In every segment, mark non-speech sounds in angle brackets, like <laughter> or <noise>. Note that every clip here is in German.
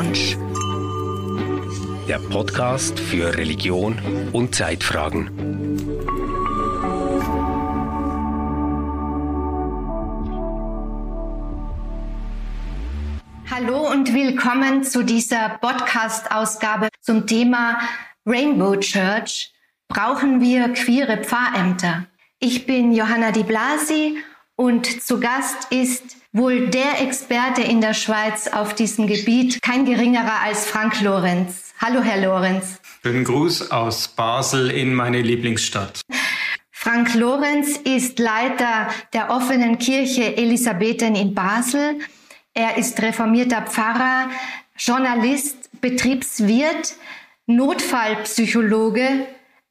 Lounge. Der Podcast für Religion und Zeitfragen. Hallo und willkommen zu dieser Podcast-Ausgabe zum Thema Rainbow Church. Brauchen wir queere Pfarrämter? Ich bin Johanna Di Blasi und zu Gast ist wohl der Experte in der Schweiz auf diesem Gebiet, kein geringerer als Frank Lorenz. Hallo, Herr Lorenz. Schönen Gruß aus Basel in meine Lieblingsstadt. Frank Lorenz ist Leiter der offenen Kirche Elisabethen in Basel. Er ist reformierter Pfarrer, Journalist, Betriebswirt, Notfallpsychologe,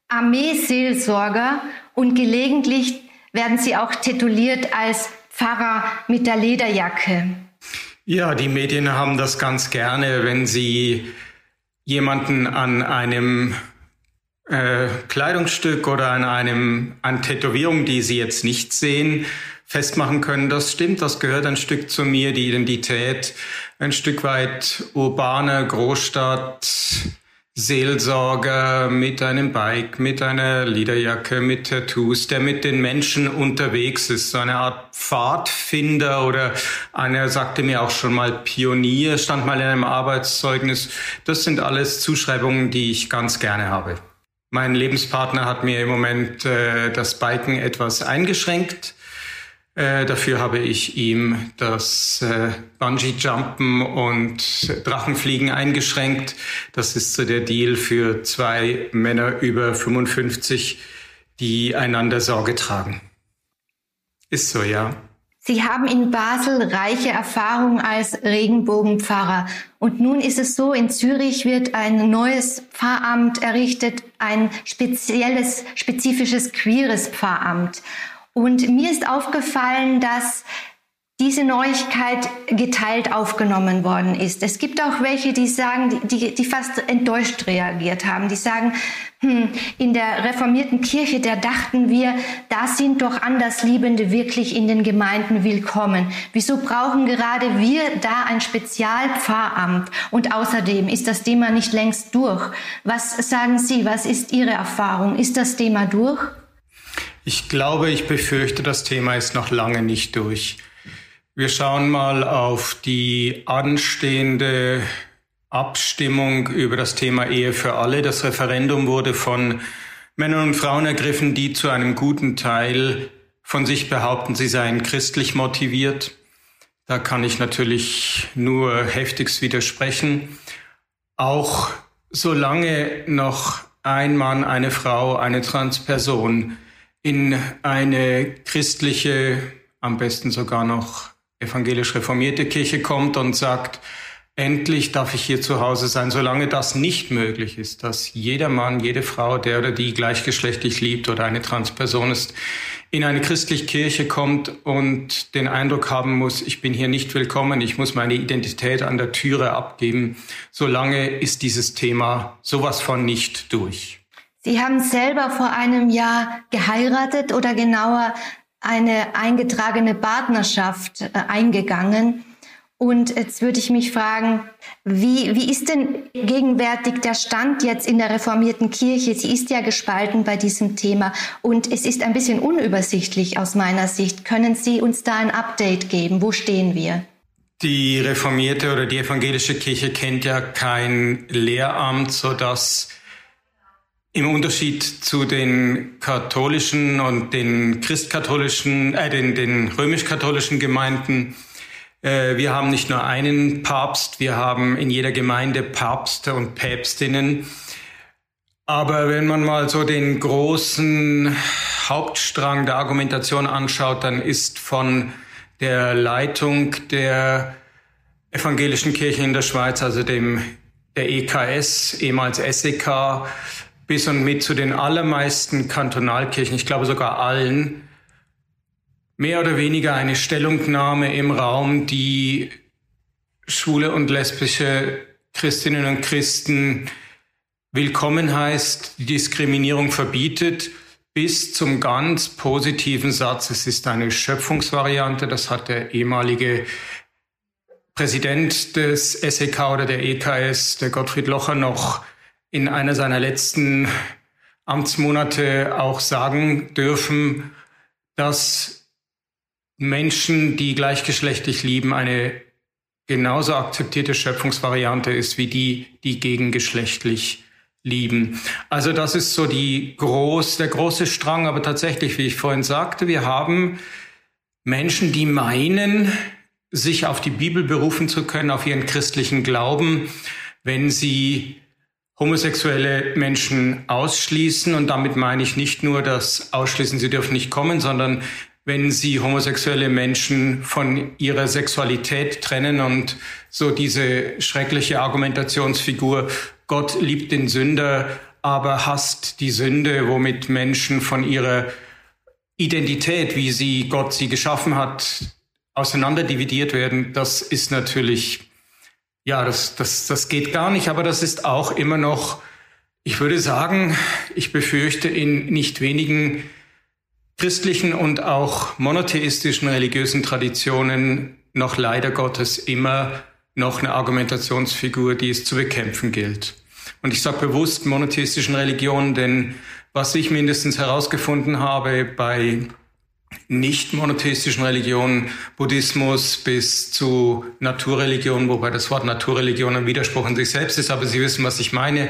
Armeeseelsorger und gelegentlich werden sie auch tituliert als Pfarrer mit der Lederjacke. Ja, die Medien haben das ganz gerne, wenn sie jemanden an einem äh, Kleidungsstück oder an einem an Tätowierung, die sie jetzt nicht sehen, festmachen können. Das stimmt, das gehört ein Stück zu mir, die Identität, ein Stück weit urbane Großstadt, Seelsorger mit einem Bike, mit einer Lederjacke, mit Tattoos, der mit den Menschen unterwegs ist, so eine Art Pfadfinder oder einer sagte mir auch schon mal Pionier, stand mal in einem Arbeitszeugnis. Das sind alles Zuschreibungen, die ich ganz gerne habe. Mein Lebenspartner hat mir im Moment äh, das Biken etwas eingeschränkt. Äh, dafür habe ich ihm das äh, Bungee-Jumpen und Drachenfliegen eingeschränkt. Das ist so der Deal für zwei Männer über 55, die einander Sorge tragen. Ist so, ja. Sie haben in Basel reiche Erfahrung als Regenbogenpfarrer. Und nun ist es so, in Zürich wird ein neues Pfarramt errichtet, ein spezielles, spezifisches queeres Pfarramt. Und mir ist aufgefallen, dass diese Neuigkeit geteilt aufgenommen worden ist. Es gibt auch welche, die sagen, die, die fast enttäuscht reagiert haben, die sagen, hm, in der reformierten Kirche, da dachten wir, da sind doch Andersliebende wirklich in den Gemeinden willkommen. Wieso brauchen gerade wir da ein Spezialpfarramt? Und außerdem ist das Thema nicht längst durch. Was sagen Sie? Was ist Ihre Erfahrung? Ist das Thema durch? Ich glaube, ich befürchte, das Thema ist noch lange nicht durch. Wir schauen mal auf die anstehende Abstimmung über das Thema Ehe für alle. Das Referendum wurde von Männern und Frauen ergriffen, die zu einem guten Teil von sich behaupten, sie seien christlich motiviert. Da kann ich natürlich nur heftigst widersprechen. Auch solange noch ein Mann, eine Frau, eine Transperson in eine christliche, am besten sogar noch evangelisch reformierte Kirche kommt und sagt, endlich darf ich hier zu Hause sein, solange das nicht möglich ist, dass jeder Mann, jede Frau, der oder die gleichgeschlechtlich liebt oder eine Transperson ist, in eine christliche Kirche kommt und den Eindruck haben muss, ich bin hier nicht willkommen, ich muss meine Identität an der Türe abgeben, solange ist dieses Thema sowas von nicht durch. Sie haben selber vor einem Jahr geheiratet oder genauer eine eingetragene Partnerschaft äh, eingegangen. Und jetzt würde ich mich fragen, wie, wie ist denn gegenwärtig der Stand jetzt in der reformierten Kirche? Sie ist ja gespalten bei diesem Thema und es ist ein bisschen unübersichtlich aus meiner Sicht. Können Sie uns da ein Update geben? Wo stehen wir? Die reformierte oder die evangelische Kirche kennt ja kein Lehramt, sodass im Unterschied zu den katholischen und den christkatholischen, äh, den, den römisch-katholischen Gemeinden, äh, wir haben nicht nur einen Papst, wir haben in jeder Gemeinde Papste und Päpstinnen. Aber wenn man mal so den großen Hauptstrang der Argumentation anschaut, dann ist von der Leitung der evangelischen Kirche in der Schweiz, also dem der EKS, ehemals SEK, bis und mit zu den allermeisten Kantonalkirchen, ich glaube sogar allen, mehr oder weniger eine Stellungnahme im Raum, die schwule und lesbische Christinnen und Christen willkommen heißt, die Diskriminierung verbietet, bis zum ganz positiven Satz, es ist eine Schöpfungsvariante, das hat der ehemalige Präsident des SEK oder der EKS, der Gottfried Locher, noch in einer seiner letzten Amtsmonate auch sagen dürfen, dass Menschen, die gleichgeschlechtlich lieben, eine genauso akzeptierte Schöpfungsvariante ist wie die, die gegengeschlechtlich lieben. Also das ist so die groß, der große Strang. Aber tatsächlich, wie ich vorhin sagte, wir haben Menschen, die meinen, sich auf die Bibel berufen zu können, auf ihren christlichen Glauben, wenn sie homosexuelle Menschen ausschließen. Und damit meine ich nicht nur das Ausschließen, sie dürfen nicht kommen, sondern wenn sie homosexuelle Menschen von ihrer Sexualität trennen und so diese schreckliche Argumentationsfigur, Gott liebt den Sünder, aber hasst die Sünde, womit Menschen von ihrer Identität, wie sie Gott sie geschaffen hat, auseinanderdividiert werden, das ist natürlich ja, das, das, das geht gar nicht, aber das ist auch immer noch, ich würde sagen, ich befürchte in nicht wenigen christlichen und auch monotheistischen religiösen Traditionen noch leider Gottes immer noch eine Argumentationsfigur, die es zu bekämpfen gilt. Und ich sage bewusst monotheistischen Religionen, denn was ich mindestens herausgefunden habe bei nicht monotheistischen Religionen, Buddhismus bis zu Naturreligionen, wobei das Wort Naturreligion ein Widerspruch in sich selbst ist, aber Sie wissen, was ich meine,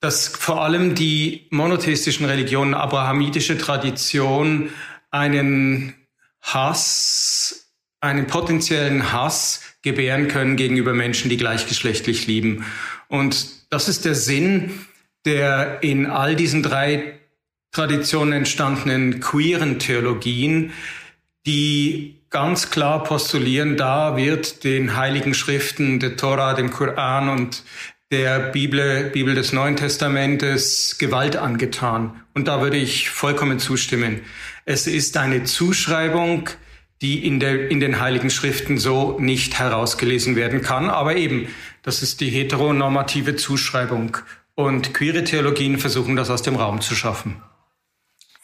dass vor allem die monotheistischen Religionen, abrahamitische Tradition einen Hass, einen potenziellen Hass gebären können gegenüber Menschen, die gleichgeschlechtlich lieben. Und das ist der Sinn der in all diesen drei Traditionen entstandenen queeren Theologien, die ganz klar postulieren, da wird den heiligen Schriften, der Tora, dem Koran und der Bibel, Bibel des Neuen Testamentes Gewalt angetan. Und da würde ich vollkommen zustimmen. Es ist eine Zuschreibung, die in, der, in den heiligen Schriften so nicht herausgelesen werden kann. Aber eben, das ist die heteronormative Zuschreibung. Und queere Theologien versuchen das aus dem Raum zu schaffen.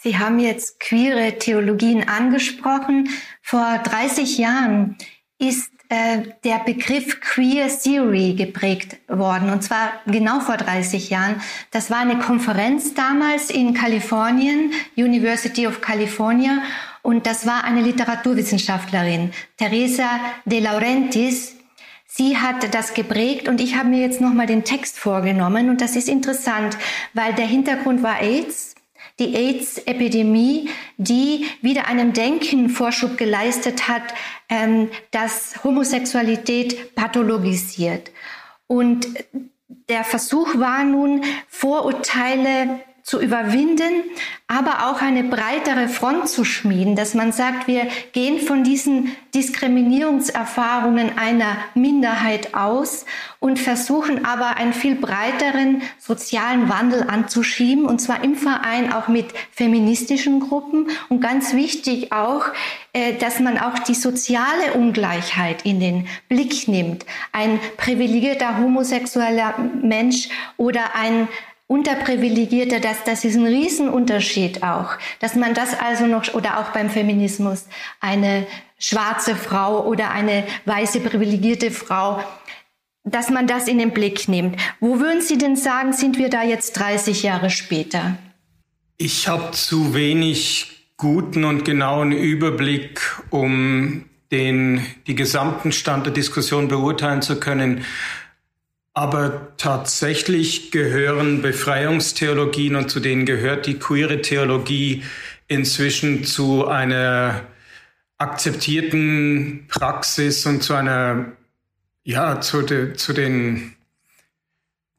Sie haben jetzt queere Theologien angesprochen. Vor 30 Jahren ist äh, der Begriff Queer Theory geprägt worden. Und zwar genau vor 30 Jahren. Das war eine Konferenz damals in Kalifornien, University of California. Und das war eine Literaturwissenschaftlerin, Teresa de Laurentiis. Sie hat das geprägt und ich habe mir jetzt nochmal den Text vorgenommen und das ist interessant, weil der Hintergrund war AIDS die AIDS-Epidemie, die wieder einem Denken Vorschub geleistet hat, ähm, das Homosexualität pathologisiert. Und der Versuch war nun, Vorurteile zu überwinden, aber auch eine breitere Front zu schmieden, dass man sagt, wir gehen von diesen Diskriminierungserfahrungen einer Minderheit aus und versuchen aber einen viel breiteren sozialen Wandel anzuschieben, und zwar im Verein auch mit feministischen Gruppen und ganz wichtig auch, äh, dass man auch die soziale Ungleichheit in den Blick nimmt. Ein privilegierter homosexueller Mensch oder ein Unterprivilegierte, das, das ist ein Riesenunterschied auch, dass man das also noch, oder auch beim Feminismus, eine schwarze Frau oder eine weiße privilegierte Frau, dass man das in den Blick nimmt. Wo würden Sie denn sagen, sind wir da jetzt 30 Jahre später? Ich habe zu wenig guten und genauen Überblick, um den, die gesamten Stand der Diskussion beurteilen zu können. Aber tatsächlich gehören Befreiungstheologien und zu denen gehört die queere Theologie inzwischen zu einer akzeptierten Praxis und zu einer, ja, zu, de, zu den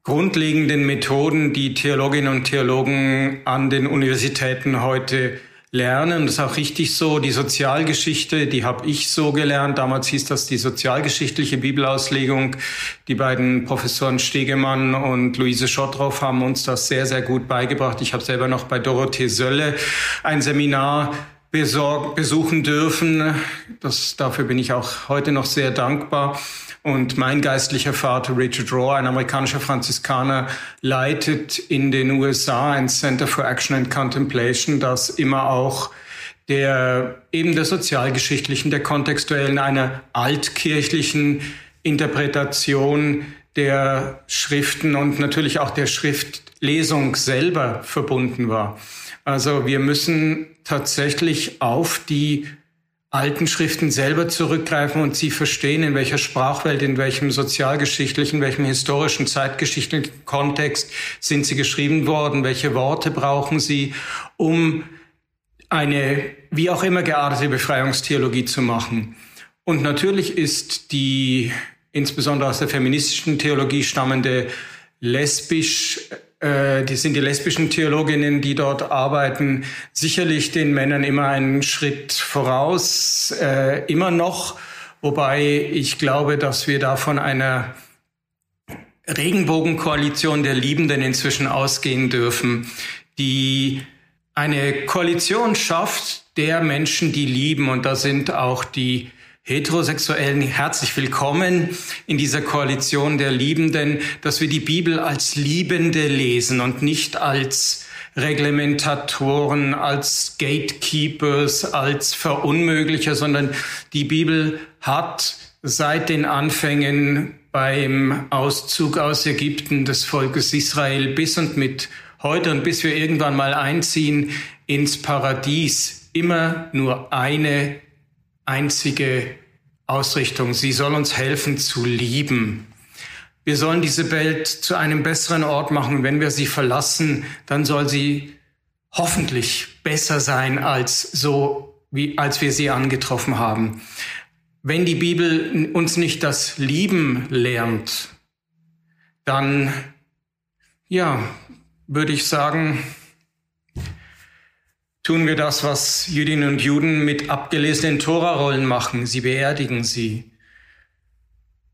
grundlegenden Methoden, die Theologinnen und Theologen an den Universitäten heute lernen. Das ist auch richtig so. Die Sozialgeschichte, die habe ich so gelernt. Damals hieß das die sozialgeschichtliche Bibelauslegung. Die beiden Professoren Stegemann und Luise Schottroff haben uns das sehr, sehr gut beigebracht. Ich habe selber noch bei Dorothee Sölle ein Seminar besorg, besuchen dürfen. Das, dafür bin ich auch heute noch sehr dankbar. Und mein geistlicher Vater, Richard Rohr, ein amerikanischer Franziskaner, leitet in den USA ein Center for Action and Contemplation, das immer auch der eben der sozialgeschichtlichen, der kontextuellen, einer altkirchlichen Interpretation der Schriften und natürlich auch der Schriftlesung selber verbunden war. Also wir müssen tatsächlich auf die alten Schriften selber zurückgreifen und sie verstehen, in welcher Sprachwelt, in welchem sozialgeschichtlichen, welchem historischen, zeitgeschichtlichen Kontext sind sie geschrieben worden, welche Worte brauchen sie, um eine wie auch immer geartete Befreiungstheologie zu machen. Und natürlich ist die insbesondere aus der feministischen Theologie stammende lesbisch, äh, die sind die lesbischen Theologinnen, die dort arbeiten, sicherlich den Männern immer einen Schritt voraus, äh, immer noch, wobei ich glaube, dass wir da von einer Regenbogenkoalition der Liebenden inzwischen ausgehen dürfen, die eine Koalition schafft der Menschen, die lieben. Und da sind auch die Heterosexuellen herzlich willkommen in dieser Koalition der Liebenden, dass wir die Bibel als Liebende lesen und nicht als Reglementatoren, als Gatekeepers, als Verunmöglicher, sondern die Bibel hat seit den Anfängen beim Auszug aus Ägypten des Volkes Israel bis und mit heute und bis wir irgendwann mal einziehen ins Paradies immer nur eine einzige Ausrichtung. Sie soll uns helfen zu lieben. Wir sollen diese Welt zu einem besseren Ort machen. Wenn wir sie verlassen, dann soll sie hoffentlich besser sein als so, wie, als wir sie angetroffen haben. Wenn die Bibel uns nicht das Lieben lernt, dann, ja, würde ich sagen, tun wir das, was Jüdinnen und Juden mit abgelesenen Torarollen machen. Sie beerdigen sie.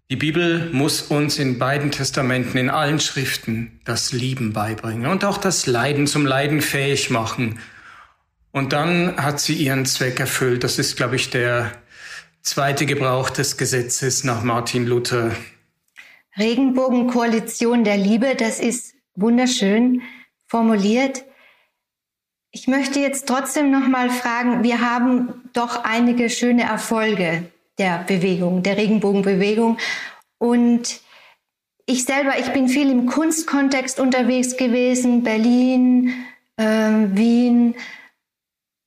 Die Bibel muss uns in beiden Testamenten, in allen Schriften, das Lieben beibringen und auch das Leiden zum Leiden fähig machen. Und dann hat sie ihren Zweck erfüllt. Das ist, glaube ich, der zweite Gebrauch des Gesetzes nach Martin Luther. Regenbogenkoalition der Liebe, das ist wunderschön formuliert. Ich möchte jetzt trotzdem noch mal fragen, wir haben doch einige schöne Erfolge der Bewegung, der Regenbogenbewegung und ich selber, ich bin viel im Kunstkontext unterwegs gewesen, Berlin, äh, Wien.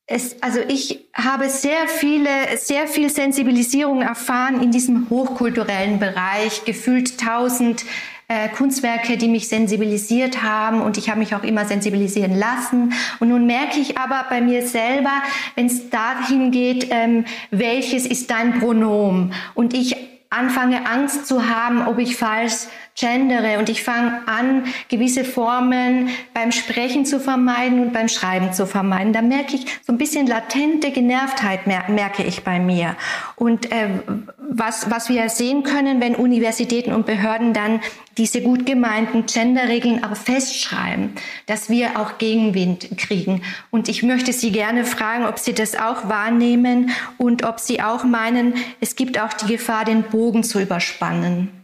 Es, also ich habe sehr viele, sehr viel Sensibilisierung erfahren in diesem hochkulturellen Bereich, gefühlt tausend äh, Kunstwerke, die mich sensibilisiert haben und ich habe mich auch immer sensibilisieren lassen. Und nun merke ich aber bei mir selber, wenn es dahin geht, ähm, welches ist dein Pronomen? Und ich anfange Angst zu haben, ob ich falsch gendere und ich fange an, gewisse Formen beim Sprechen zu vermeiden und beim Schreiben zu vermeiden. Da merke ich so ein bisschen latente Genervtheit, merke ich bei mir. Und äh, was, was wir sehen können, wenn Universitäten und Behörden dann diese gut gemeinten Genderregeln aber festschreiben, dass wir auch Gegenwind kriegen. Und ich möchte Sie gerne fragen, ob Sie das auch wahrnehmen und ob Sie auch meinen, es gibt auch die Gefahr, den Bogen zu überspannen.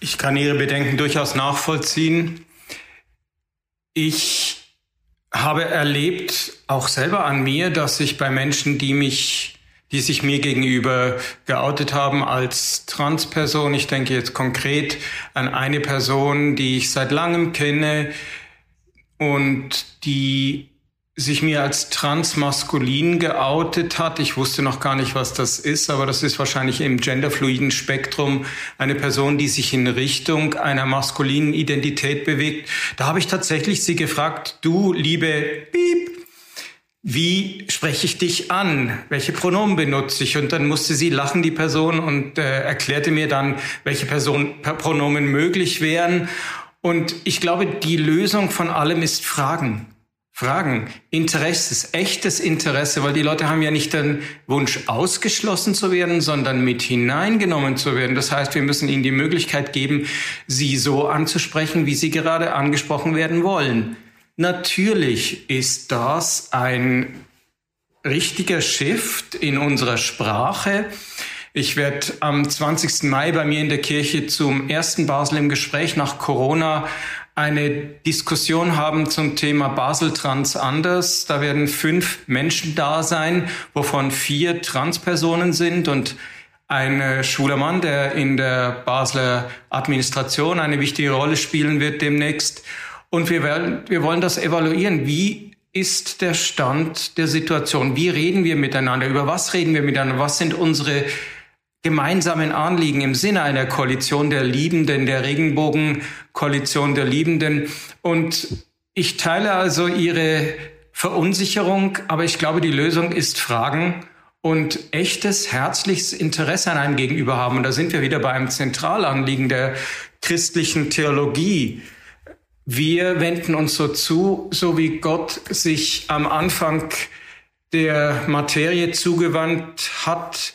Ich kann Ihre Bedenken durchaus nachvollziehen. Ich habe erlebt, auch selber an mir, dass ich bei Menschen, die mich, die sich mir gegenüber geoutet haben als Transperson, ich denke jetzt konkret an eine Person, die ich seit langem kenne und die sich mir als transmaskulin geoutet hat. Ich wusste noch gar nicht, was das ist, aber das ist wahrscheinlich im genderfluiden Spektrum eine Person, die sich in Richtung einer maskulinen Identität bewegt. Da habe ich tatsächlich sie gefragt, du liebe Piep, wie spreche ich dich an? Welche Pronomen benutze ich? Und dann musste sie lachen, die Person, und äh, erklärte mir dann, welche Person, Pronomen möglich wären. Und ich glaube, die Lösung von allem ist Fragen. Fragen, Interesse, echtes Interesse, weil die Leute haben ja nicht den Wunsch ausgeschlossen zu werden, sondern mit hineingenommen zu werden. Das heißt, wir müssen ihnen die Möglichkeit geben, sie so anzusprechen, wie sie gerade angesprochen werden wollen. Natürlich ist das ein richtiger Shift in unserer Sprache. Ich werde am 20. Mai bei mir in der Kirche zum ersten Basel im Gespräch nach Corona eine Diskussion haben zum Thema Basel Trans anders. Da werden fünf Menschen da sein, wovon vier Transpersonen sind und ein schwuler Mann, der in der Basler Administration eine wichtige Rolle spielen wird demnächst. Und wir, werden, wir wollen das evaluieren. Wie ist der Stand der Situation? Wie reden wir miteinander? Über was reden wir miteinander? Was sind unsere gemeinsamen Anliegen im Sinne einer Koalition der Liebenden, der Regenbogen-Koalition der Liebenden? Und ich teile also Ihre Verunsicherung, aber ich glaube, die Lösung ist Fragen und echtes, herzliches Interesse an einem Gegenüber haben. Und da sind wir wieder bei einem Zentralanliegen der christlichen Theologie. Wir wenden uns so zu, so wie Gott sich am Anfang der Materie zugewandt hat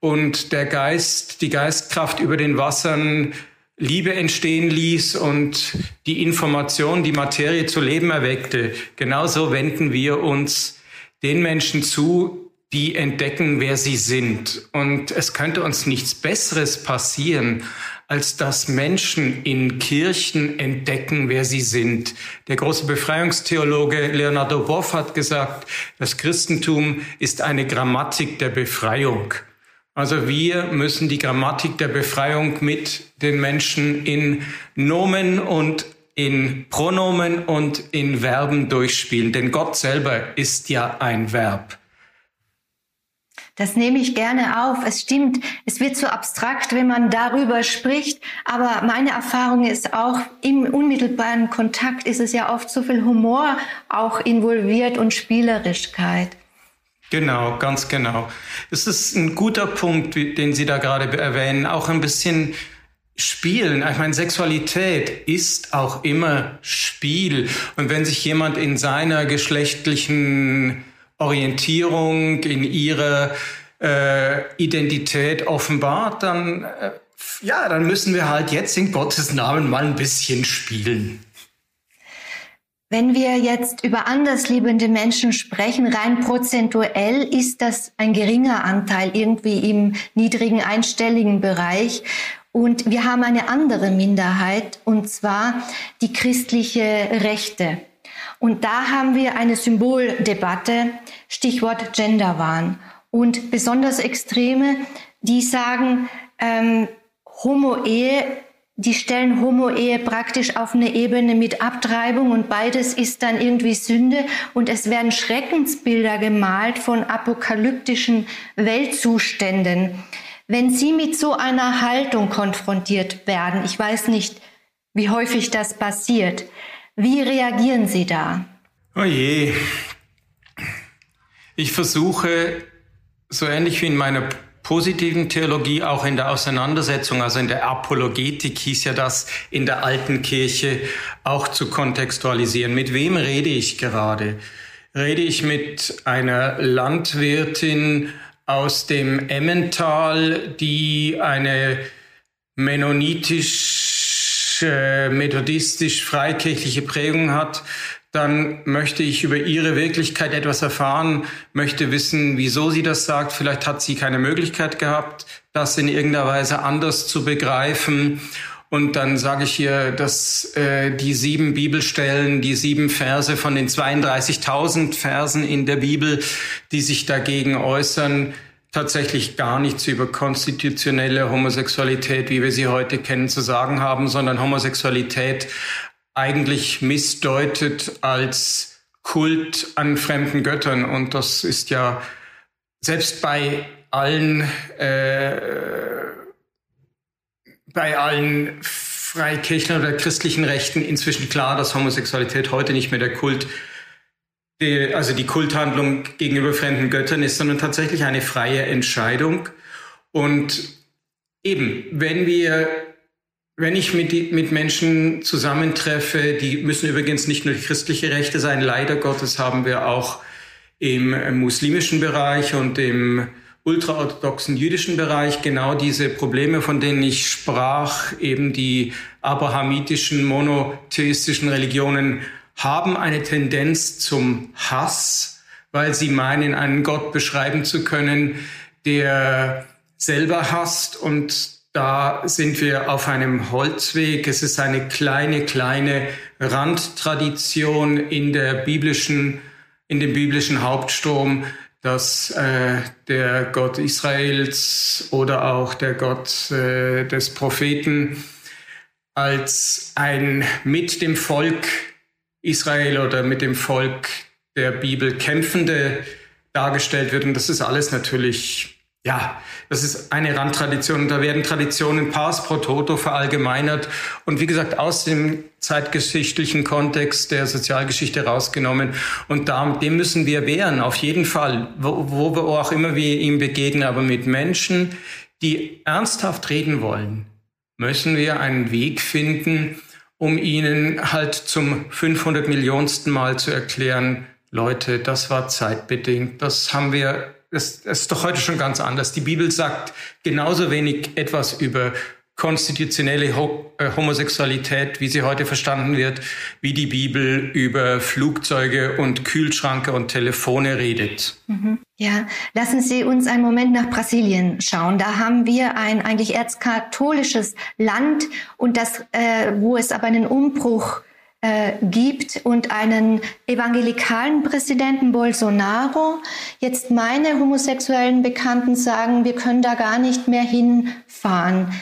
und der Geist, die Geistkraft über den Wassern Liebe entstehen ließ und die Information, die Materie zu Leben erweckte. Genauso wenden wir uns den Menschen zu, die entdecken, wer sie sind. Und es könnte uns nichts Besseres passieren, als dass Menschen in Kirchen entdecken, wer sie sind. Der große Befreiungstheologe Leonardo Boff hat gesagt, das Christentum ist eine Grammatik der Befreiung. Also wir müssen die Grammatik der Befreiung mit den Menschen in Nomen und in Pronomen und in Verben durchspielen, denn Gott selber ist ja ein Verb. Das nehme ich gerne auf. Es stimmt, es wird so abstrakt, wenn man darüber spricht. Aber meine Erfahrung ist auch, im unmittelbaren Kontakt ist es ja oft so viel Humor auch involviert und Spielerischkeit. Genau, ganz genau. Es ist ein guter Punkt, den Sie da gerade erwähnen. Auch ein bisschen Spielen. Ich meine, Sexualität ist auch immer Spiel. Und wenn sich jemand in seiner geschlechtlichen Orientierung, in ihre äh, Identität offenbart, dann, äh, ja, dann müssen wir halt jetzt in Gottes Namen mal ein bisschen spielen. Wenn wir jetzt über andersliebende Menschen sprechen, rein prozentuell ist das ein geringer Anteil irgendwie im niedrigen einstelligen Bereich. Und wir haben eine andere Minderheit, und zwar die christliche Rechte. Und da haben wir eine Symboldebatte, Stichwort Genderwahn. Und besonders Extreme, die sagen, ähm, Homo-Ehe, die stellen Homo-Ehe praktisch auf eine Ebene mit Abtreibung und beides ist dann irgendwie Sünde und es werden Schreckensbilder gemalt von apokalyptischen Weltzuständen. Wenn Sie mit so einer Haltung konfrontiert werden, ich weiß nicht, wie häufig das passiert, wie reagieren Sie da? Oh je. Ich versuche, so ähnlich wie in meiner positiven Theologie, auch in der Auseinandersetzung, also in der Apologetik hieß ja das in der alten Kirche, auch zu kontextualisieren. Mit wem rede ich gerade? Rede ich mit einer Landwirtin aus dem Emmental, die eine mennonitisch äh, methodistisch-freikirchliche Prägung hat, dann möchte ich über ihre Wirklichkeit etwas erfahren, möchte wissen, wieso sie das sagt. Vielleicht hat sie keine Möglichkeit gehabt, das in irgendeiner Weise anders zu begreifen. Und dann sage ich ihr, dass äh, die sieben Bibelstellen, die sieben Verse von den 32.000 Versen in der Bibel, die sich dagegen äußern, tatsächlich gar nichts über konstitutionelle Homosexualität, wie wir sie heute kennen, zu sagen haben, sondern Homosexualität eigentlich missdeutet als Kult an fremden Göttern. Und das ist ja selbst bei allen, äh, bei allen freikirchlichen oder christlichen Rechten inzwischen klar, dass Homosexualität heute nicht mehr der Kult die, also die Kulthandlung gegenüber fremden Göttern ist, sondern tatsächlich eine freie Entscheidung. Und eben, wenn wir, wenn ich mit, mit Menschen zusammentreffe, die müssen übrigens nicht nur christliche Rechte sein, leider Gottes haben wir auch im muslimischen Bereich und im ultraorthodoxen jüdischen Bereich genau diese Probleme, von denen ich sprach, eben die abrahamitischen, monotheistischen Religionen haben eine Tendenz zum Hass, weil sie meinen, einen Gott beschreiben zu können, der selber hasst. Und da sind wir auf einem Holzweg. Es ist eine kleine, kleine Randtradition in der biblischen, in dem biblischen Hauptstrom, dass äh, der Gott Israels oder auch der Gott äh, des Propheten als ein mit dem Volk Israel oder mit dem Volk der Bibel Kämpfende dargestellt wird. Und das ist alles natürlich ja, das ist eine Randtradition. Da werden Traditionen pars pro toto verallgemeinert und wie gesagt aus dem zeitgeschichtlichen Kontext der Sozialgeschichte rausgenommen. Und dem müssen wir wehren, auf jeden Fall, wo, wo auch immer wir ihm begegnen. Aber mit Menschen, die ernsthaft reden wollen, müssen wir einen Weg finden, um ihnen halt zum 500 Millionsten Mal zu erklären, Leute, das war zeitbedingt, das haben wir das, das ist doch heute schon ganz anders. Die Bibel sagt genauso wenig etwas über konstitutionelle äh, Homosexualität, wie sie heute verstanden wird, wie die Bibel über Flugzeuge und Kühlschranke und Telefone redet. Mhm. Ja, lassen Sie uns einen Moment nach Brasilien schauen. Da haben wir ein eigentlich erzkatholisches Land und das, äh, wo es aber einen Umbruch äh, gibt und einen evangelikalen Präsidenten Bolsonaro. Jetzt meine homosexuellen Bekannten sagen, wir können da gar nicht mehr hinfahren.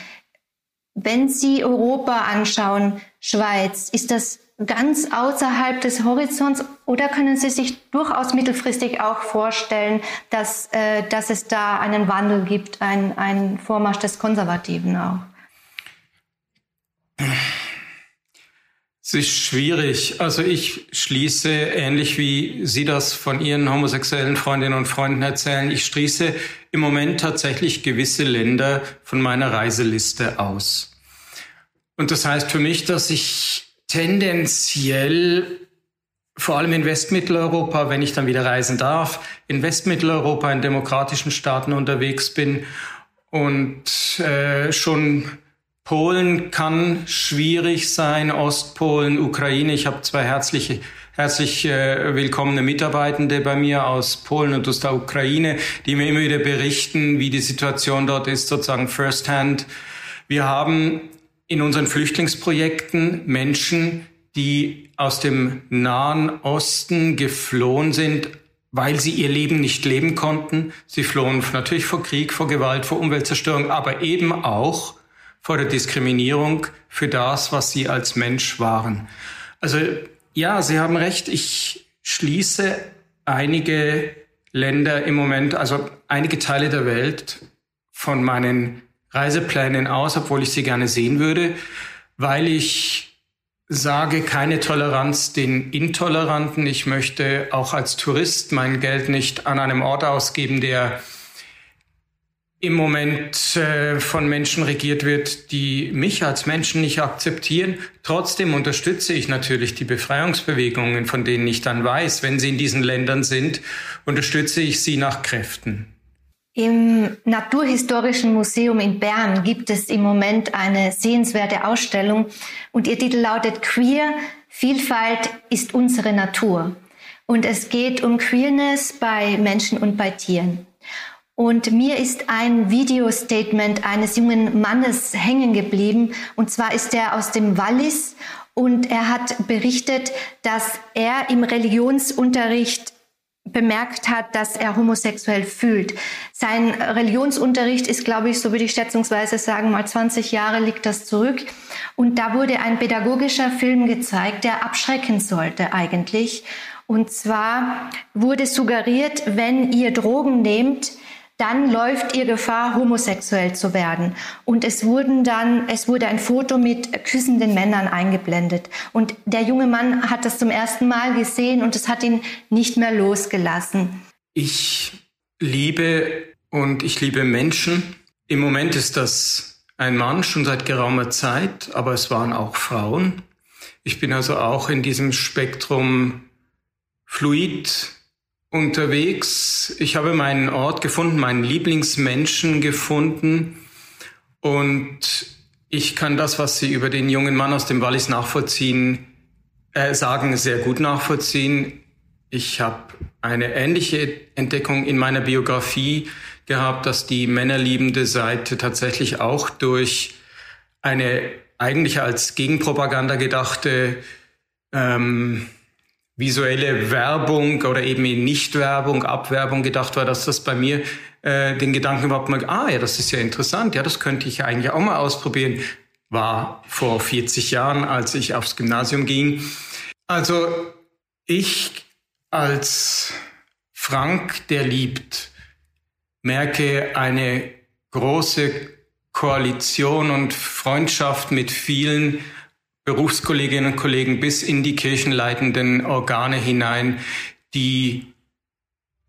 Wenn Sie Europa anschauen, Schweiz, ist das ganz außerhalb des Horizonts oder können Sie sich durchaus mittelfristig auch vorstellen, dass, äh, dass es da einen Wandel gibt, einen Vormarsch des Konservativen auch? Es ist schwierig. Also ich schließe, ähnlich wie Sie das von Ihren homosexuellen Freundinnen und Freunden erzählen, ich schließe im Moment tatsächlich gewisse Länder von meiner Reiseliste aus. Und das heißt für mich, dass ich tendenziell vor allem in Westmitteleuropa, wenn ich dann wieder reisen darf, in Westmitteleuropa, in demokratischen Staaten unterwegs bin und äh, schon Polen kann schwierig sein, Ostpolen, Ukraine. Ich habe zwei herzliche, herzlich äh, willkommene Mitarbeitende bei mir aus Polen und aus der Ukraine, die mir immer wieder berichten, wie die Situation dort ist, sozusagen firsthand. Wir haben in unseren Flüchtlingsprojekten Menschen, die aus dem Nahen Osten geflohen sind, weil sie ihr Leben nicht leben konnten. Sie flohen natürlich vor Krieg, vor Gewalt, vor Umweltzerstörung, aber eben auch vor der Diskriminierung für das, was sie als Mensch waren. Also ja, Sie haben recht, ich schließe einige Länder im Moment, also einige Teile der Welt von meinen Reiseplänen aus, obwohl ich sie gerne sehen würde, weil ich sage keine Toleranz den Intoleranten. Ich möchte auch als Tourist mein Geld nicht an einem Ort ausgeben, der im Moment äh, von Menschen regiert wird, die mich als Menschen nicht akzeptieren. Trotzdem unterstütze ich natürlich die Befreiungsbewegungen, von denen ich dann weiß, wenn sie in diesen Ländern sind, unterstütze ich sie nach Kräften. Im Naturhistorischen Museum in Bern gibt es im Moment eine sehenswerte Ausstellung und ihr Titel lautet Queer, Vielfalt ist unsere Natur. Und es geht um Queerness bei Menschen und bei Tieren. Und mir ist ein Video-Statement eines jungen Mannes hängen geblieben. Und zwar ist er aus dem Wallis und er hat berichtet, dass er im Religionsunterricht bemerkt hat, dass er homosexuell fühlt. Sein Religionsunterricht ist, glaube ich, so würde ich schätzungsweise sagen, mal 20 Jahre liegt das zurück. Und da wurde ein pädagogischer Film gezeigt, der abschrecken sollte eigentlich. Und zwar wurde suggeriert, wenn ihr Drogen nehmt, dann läuft ihr Gefahr, homosexuell zu werden. Und es wurden dann, es wurde ein Foto mit küssenden Männern eingeblendet. Und der junge Mann hat das zum ersten Mal gesehen und es hat ihn nicht mehr losgelassen. Ich liebe und ich liebe Menschen. Im Moment ist das ein Mann schon seit geraumer Zeit, aber es waren auch Frauen. Ich bin also auch in diesem Spektrum fluid unterwegs. Ich habe meinen Ort gefunden, meinen Lieblingsmenschen gefunden und ich kann das, was Sie über den jungen Mann aus dem Wallis nachvollziehen, äh, sagen, sehr gut nachvollziehen. Ich habe eine ähnliche Entdeckung in meiner Biografie gehabt, dass die männerliebende Seite tatsächlich auch durch eine eigentlich als Gegenpropaganda gedachte ähm, visuelle Werbung oder eben Nicht-Werbung, Abwerbung gedacht war, dass das bei mir äh, den Gedanken überhaupt mal, ah ja, das ist ja interessant, ja, das könnte ich ja eigentlich auch mal ausprobieren, war vor 40 Jahren, als ich aufs Gymnasium ging. Also ich als Frank, der liebt, merke eine große Koalition und Freundschaft mit vielen Berufskolleginnen und Kollegen bis in die kirchenleitenden Organe hinein, die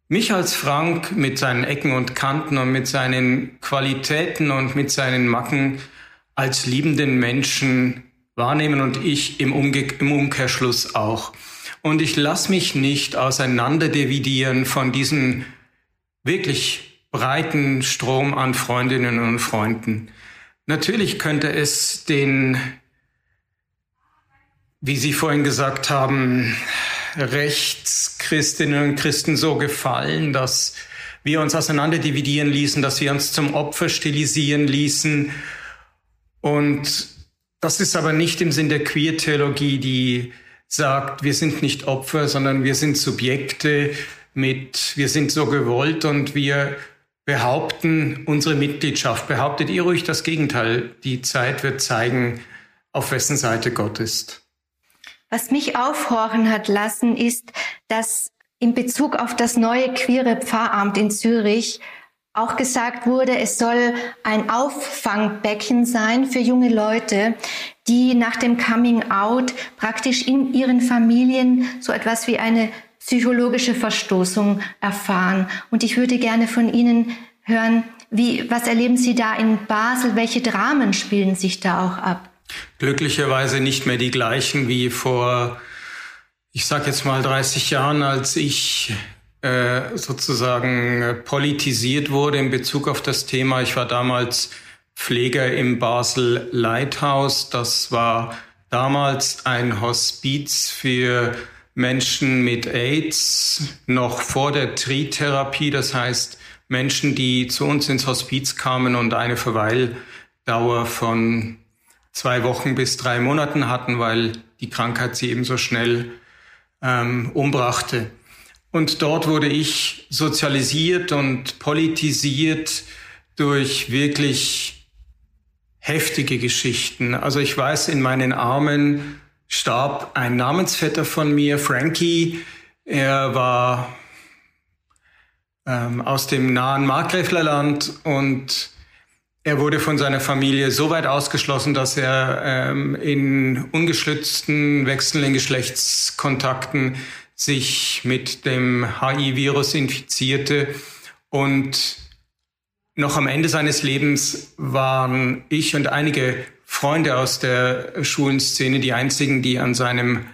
mich als Frank mit seinen Ecken und Kanten und mit seinen Qualitäten und mit seinen Macken als liebenden Menschen wahrnehmen und ich im, Umge im Umkehrschluss auch. Und ich lasse mich nicht auseinanderdividieren von diesem wirklich breiten Strom an Freundinnen und Freunden. Natürlich könnte es den, wie Sie vorhin gesagt haben, Rechtschristinnen und Christen so gefallen, dass wir uns auseinanderdividieren ließen, dass wir uns zum Opfer stilisieren ließen. Und das ist aber nicht im Sinn der Queer-Theologie, die sagt, wir sind nicht Opfer, sondern wir sind Subjekte mit, wir sind so gewollt und wir behaupten unsere Mitgliedschaft. Behauptet ihr ruhig das Gegenteil. Die Zeit wird zeigen, auf wessen Seite Gott ist. Was mich aufhorchen hat lassen, ist, dass in Bezug auf das neue queere Pfarramt in Zürich auch gesagt wurde, es soll ein Auffangbecken sein für junge Leute, die nach dem Coming Out praktisch in ihren Familien so etwas wie eine psychologische Verstoßung erfahren. Und ich würde gerne von Ihnen hören, wie, was erleben Sie da in Basel? Welche Dramen spielen sich da auch ab? Glücklicherweise nicht mehr die gleichen wie vor, ich sag jetzt mal 30 Jahren, als ich äh, sozusagen äh, politisiert wurde in Bezug auf das Thema. Ich war damals Pfleger im Basel Lighthouse. Das war damals ein Hospiz für Menschen mit AIDS, noch vor der Tritherapie. Das heißt, Menschen, die zu uns ins Hospiz kamen und eine Verweildauer von zwei Wochen bis drei Monaten hatten, weil die Krankheit sie ebenso schnell ähm, umbrachte. Und dort wurde ich sozialisiert und politisiert durch wirklich heftige Geschichten. Also ich weiß, in meinen Armen starb ein Namensvetter von mir, Frankie. Er war ähm, aus dem nahen Markgräflerland und er wurde von seiner Familie so weit ausgeschlossen, dass er ähm, in ungeschützten wechselnden Geschlechtskontakten sich mit dem HIV-Virus infizierte und noch am Ende seines Lebens waren ich und einige Freunde aus der Schulenszene die einzigen, die an seinem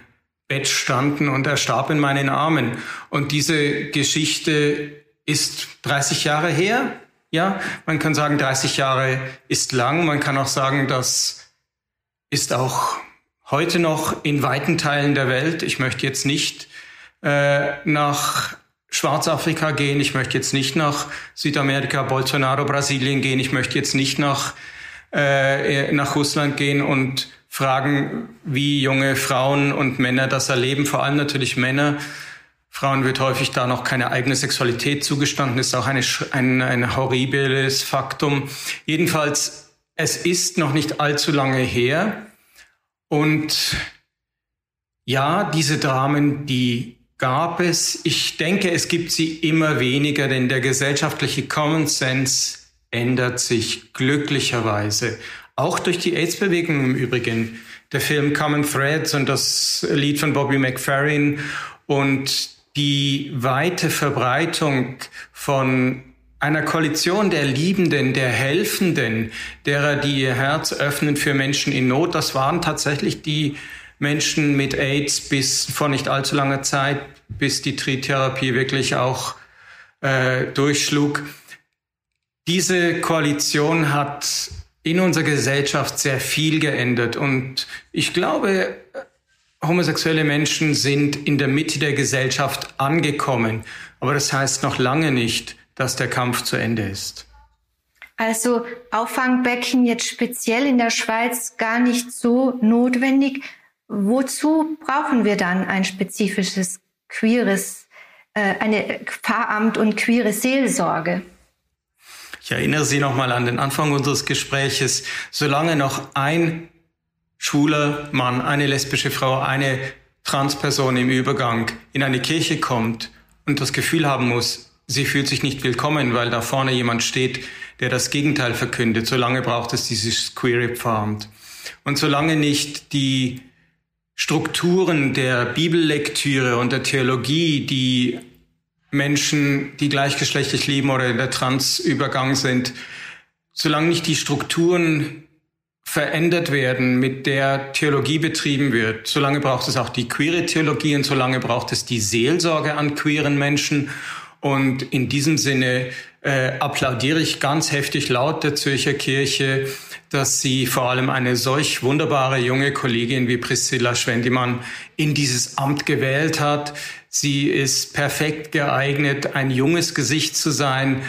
Bett standen und er starb in meinen Armen. Und diese Geschichte ist 30 Jahre her. Ja, man kann sagen, 30 Jahre ist lang. Man kann auch sagen, das ist auch heute noch in weiten Teilen der Welt. Ich möchte jetzt nicht äh, nach Schwarzafrika gehen. Ich möchte jetzt nicht nach Südamerika, Bolsonaro, Brasilien gehen. Ich möchte jetzt nicht nach, äh, nach Russland gehen und fragen, wie junge Frauen und Männer das erleben. Vor allem natürlich Männer. Frauen wird häufig da noch keine eigene Sexualität zugestanden. Ist auch eine, ein, ein horribles Faktum. Jedenfalls, es ist noch nicht allzu lange her. Und ja, diese Dramen, die gab es. Ich denke, es gibt sie immer weniger, denn der gesellschaftliche Common Sense ändert sich glücklicherweise. Auch durch die AIDS-Bewegung im Übrigen. Der Film Common Threads und das Lied von Bobby McFerrin und die weite Verbreitung von einer Koalition der Liebenden, der Helfenden, derer, die ihr Herz öffnen für Menschen in Not, das waren tatsächlich die Menschen mit AIDS bis vor nicht allzu langer Zeit, bis die Tritherapie wirklich auch äh, durchschlug. Diese Koalition hat in unserer Gesellschaft sehr viel geändert und ich glaube, homosexuelle Menschen sind in der Mitte der Gesellschaft angekommen. Aber das heißt noch lange nicht, dass der Kampf zu Ende ist. Also Auffangbecken jetzt speziell in der Schweiz gar nicht so notwendig. Wozu brauchen wir dann ein spezifisches queeres, äh, eine Pfarramt und queere Seelsorge? Ich erinnere Sie nochmal an den Anfang unseres Gespräches. Solange noch ein schwuler Mann, eine lesbische Frau, eine Transperson im Übergang in eine Kirche kommt und das Gefühl haben muss, sie fühlt sich nicht willkommen, weil da vorne jemand steht, der das Gegenteil verkündet, solange braucht es dieses Queer Pfarramt. Und solange nicht die Strukturen der Bibellektüre und der Theologie, die Menschen, die gleichgeschlechtlich leben oder in der Transübergang sind, solange nicht die Strukturen verändert werden, mit der Theologie betrieben wird, solange braucht es auch die queere Theologie und solange braucht es die Seelsorge an queeren Menschen. Und in diesem Sinne äh, applaudiere ich ganz heftig laut der Zürcher Kirche dass sie vor allem eine solch wunderbare junge Kollegin wie Priscilla Schwendimann in dieses Amt gewählt hat. Sie ist perfekt geeignet, ein junges Gesicht zu sein,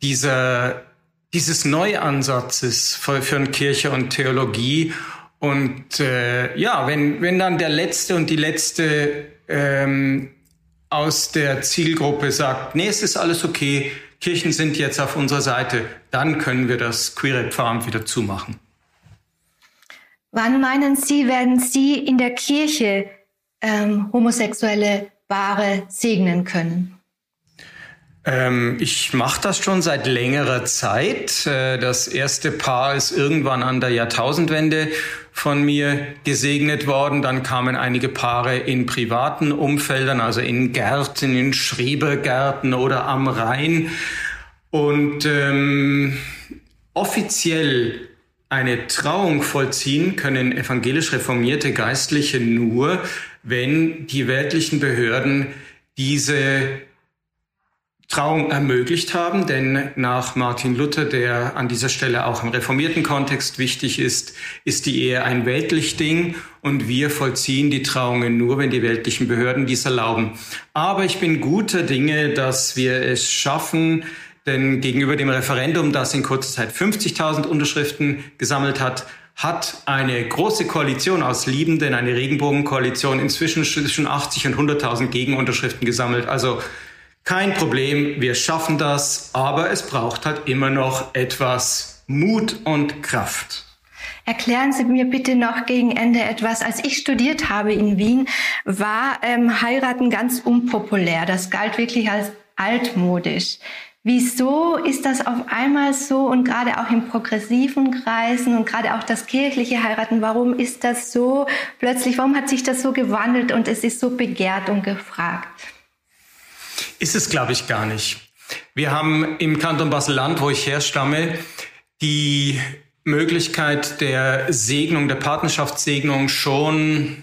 dieser, dieses Neuansatzes für, Kirche und Theologie. Und äh, ja, wenn, wenn dann der Letzte und die Letzte ähm, aus der Zielgruppe sagt, nee, es ist alles okay, Kirchen sind jetzt auf unserer Seite, dann können wir das queere Pfarramt wieder zumachen. Wann meinen Sie, werden Sie in der Kirche ähm, homosexuelle Paare segnen können? Ähm, ich mache das schon seit längerer Zeit. Äh, das erste Paar ist irgendwann an der Jahrtausendwende von mir gesegnet worden. Dann kamen einige Paare in privaten Umfeldern, also in Gärten, in Schrebergärten oder am Rhein. Und ähm, offiziell eine Trauung vollziehen können evangelisch reformierte Geistliche nur, wenn die weltlichen Behörden diese Trauung ermöglicht haben, denn nach Martin Luther, der an dieser Stelle auch im reformierten Kontext wichtig ist, ist die Ehe ein weltlich Ding und wir vollziehen die Trauungen nur, wenn die weltlichen Behörden dies erlauben. Aber ich bin guter Dinge, dass wir es schaffen, denn gegenüber dem Referendum, das in kurzer Zeit 50.000 Unterschriften gesammelt hat, hat eine große Koalition aus Liebenden, eine Regenbogenkoalition, inzwischen zwischen 80 und 100.000 Gegenunterschriften gesammelt. Also kein Problem, wir schaffen das, aber es braucht halt immer noch etwas Mut und Kraft. Erklären Sie mir bitte noch gegen Ende etwas. Als ich studiert habe in Wien, war ähm, Heiraten ganz unpopulär. Das galt wirklich als altmodisch. Wieso ist das auf einmal so und gerade auch in progressiven Kreisen und gerade auch das kirchliche Heiraten, warum ist das so plötzlich, warum hat sich das so gewandelt und es ist so begehrt und gefragt? Ist es, glaube ich, gar nicht. Wir haben im Kanton Basel-Land, wo ich herstamme, die Möglichkeit der Segnung, der Partnerschaftssegnung schon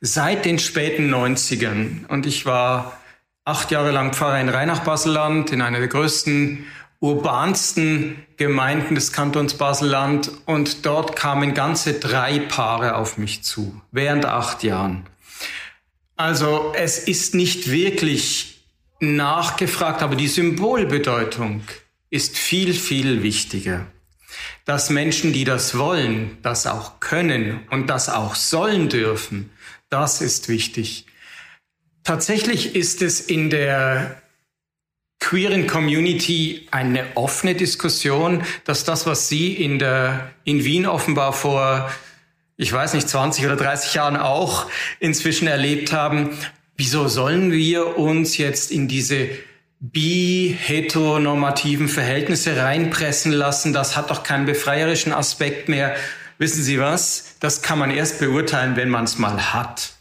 seit den späten 90ern. Und ich war acht Jahre lang Pfarrer in Rheinach-Baselland, in einer der größten, urbansten Gemeinden des Kantons Baselland. Und dort kamen ganze drei Paare auf mich zu, während acht Jahren. Also es ist nicht wirklich nachgefragt, aber die Symbolbedeutung ist viel, viel wichtiger. Dass Menschen, die das wollen, das auch können und das auch sollen dürfen, das ist wichtig. Tatsächlich ist es in der queeren Community eine offene Diskussion, dass das, was Sie in der, in Wien offenbar vor, ich weiß nicht, 20 oder 30 Jahren auch inzwischen erlebt haben, Wieso sollen wir uns jetzt in diese bi-heteronormativen Verhältnisse reinpressen lassen? Das hat doch keinen befreierischen Aspekt mehr. Wissen Sie was? Das kann man erst beurteilen, wenn man es mal hat.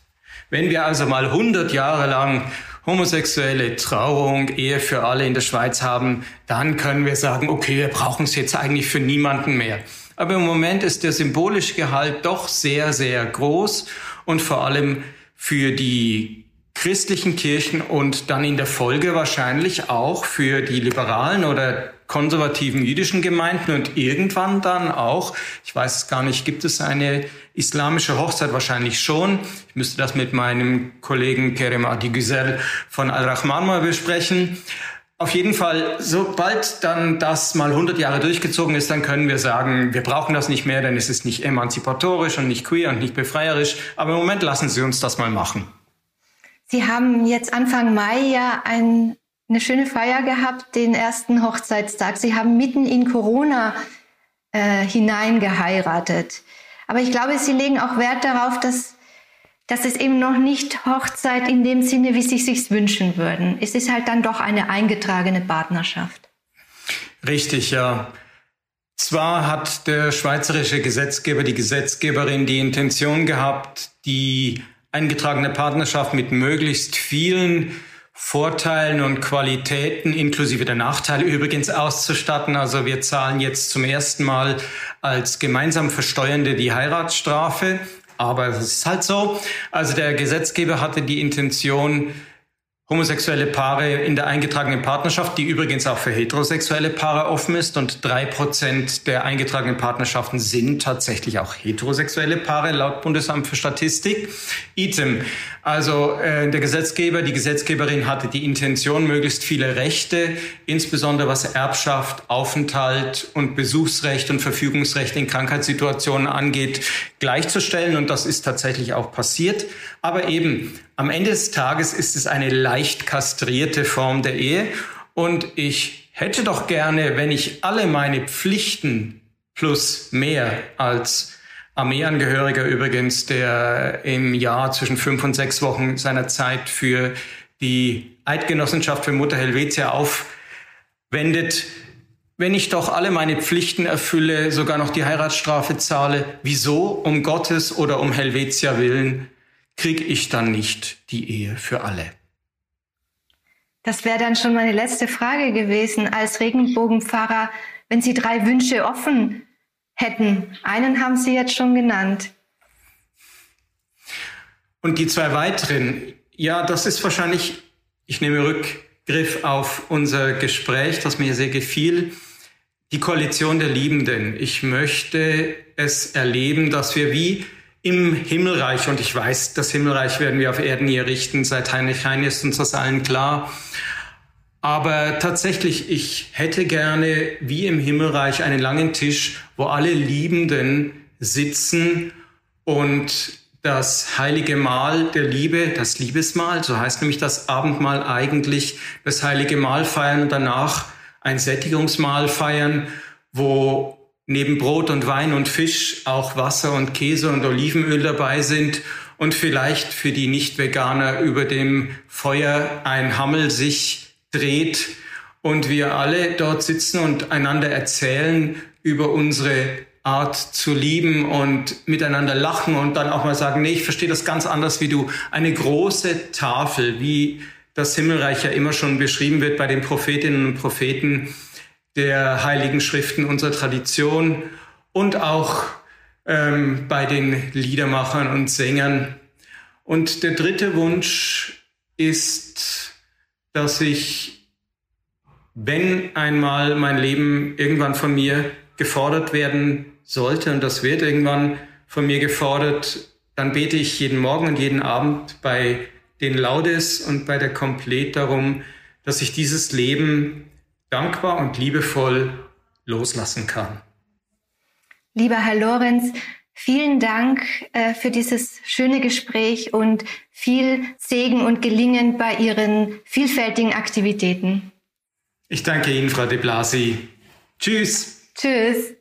Wenn wir also mal 100 Jahre lang homosexuelle Trauung, Ehe für alle in der Schweiz haben, dann können wir sagen, okay, wir brauchen es jetzt eigentlich für niemanden mehr. Aber im Moment ist der symbolische Gehalt doch sehr, sehr groß und vor allem für die christlichen Kirchen und dann in der Folge wahrscheinlich auch für die liberalen oder konservativen jüdischen Gemeinden und irgendwann dann auch, ich weiß es gar nicht, gibt es eine islamische Hochzeit wahrscheinlich schon. Ich müsste das mit meinem Kollegen Kerem Adi Güzel von Al-Rahman mal besprechen. Auf jeden Fall, sobald dann das mal 100 Jahre durchgezogen ist, dann können wir sagen, wir brauchen das nicht mehr, denn es ist nicht emanzipatorisch und nicht queer und nicht befreierisch. Aber im Moment lassen Sie uns das mal machen. Sie haben jetzt Anfang Mai ja ein, eine schöne Feier gehabt, den ersten Hochzeitstag. Sie haben mitten in Corona äh, hinein geheiratet. Aber ich glaube, Sie legen auch Wert darauf, dass das ist eben noch nicht Hochzeit in dem Sinne, wie Sie sich wünschen würden. Es ist halt dann doch eine eingetragene Partnerschaft. Richtig, ja. Zwar hat der schweizerische Gesetzgeber, die Gesetzgeberin die Intention gehabt, die eingetragene Partnerschaft mit möglichst vielen Vorteilen und Qualitäten inklusive der Nachteile <laughs> übrigens auszustatten. Also wir zahlen jetzt zum ersten Mal als gemeinsam Versteuernde die Heiratsstrafe aber es ist halt so. Also der Gesetzgeber hatte die Intention, homosexuelle Paare in der eingetragenen Partnerschaft, die übrigens auch für heterosexuelle Paare offen ist. Und drei Prozent der eingetragenen Partnerschaften sind tatsächlich auch heterosexuelle Paare laut Bundesamt für Statistik. Item. Also äh, der Gesetzgeber, die Gesetzgeberin hatte die Intention, möglichst viele Rechte, insbesondere was Erbschaft, Aufenthalt und Besuchsrecht und Verfügungsrecht in Krankheitssituationen angeht, gleichzustellen. Und das ist tatsächlich auch passiert. Aber eben, am Ende des Tages ist es eine leicht kastrierte Form der Ehe. Und ich hätte doch gerne, wenn ich alle meine Pflichten plus mehr als Armeeangehöriger übrigens, der im Jahr zwischen fünf und sechs Wochen seiner Zeit für die Eidgenossenschaft für Mutter Helvetia aufwendet. Wenn ich doch alle meine Pflichten erfülle, sogar noch die Heiratsstrafe zahle, wieso um Gottes oder um Helvetia willen kriege ich dann nicht die Ehe für alle? Das wäre dann schon meine letzte Frage gewesen als Regenbogenpfarrer. Wenn Sie drei Wünsche offen hätten. Einen haben Sie jetzt schon genannt. Und die zwei weiteren, ja, das ist wahrscheinlich, ich nehme Rückgriff auf unser Gespräch, das mir sehr gefiel, die Koalition der Liebenden. Ich möchte es erleben, dass wir wie im Himmelreich, und ich weiß, das Himmelreich werden wir auf Erden hier richten, seit Heinrich Heine ist uns das allen klar, aber tatsächlich, ich hätte gerne wie im Himmelreich einen langen Tisch, wo alle Liebenden sitzen und das heilige Mahl der Liebe, das Liebesmahl, so heißt nämlich das Abendmahl eigentlich, das heilige Mahl feiern und danach ein Sättigungsmahl feiern, wo neben Brot und Wein und Fisch auch Wasser und Käse und Olivenöl dabei sind und vielleicht für die Nicht-Veganer über dem Feuer ein Hammel sich dreht und wir alle dort sitzen und einander erzählen über unsere Art zu lieben und miteinander lachen und dann auch mal sagen, nee, ich verstehe das ganz anders wie du. Eine große Tafel, wie das Himmelreich ja immer schon beschrieben wird bei den Prophetinnen und Propheten der heiligen Schriften unserer Tradition und auch ähm, bei den Liedermachern und Sängern. Und der dritte Wunsch ist, dass ich, wenn einmal mein Leben irgendwann von mir gefordert werden sollte, und das wird irgendwann von mir gefordert, dann bete ich jeden Morgen und jeden Abend bei den Laudes und bei der Komplett darum, dass ich dieses Leben dankbar und liebevoll loslassen kann. Lieber Herr Lorenz, Vielen Dank äh, für dieses schöne Gespräch und viel Segen und Gelingen bei Ihren vielfältigen Aktivitäten. Ich danke Ihnen, Frau de Blasi. Tschüss. Tschüss.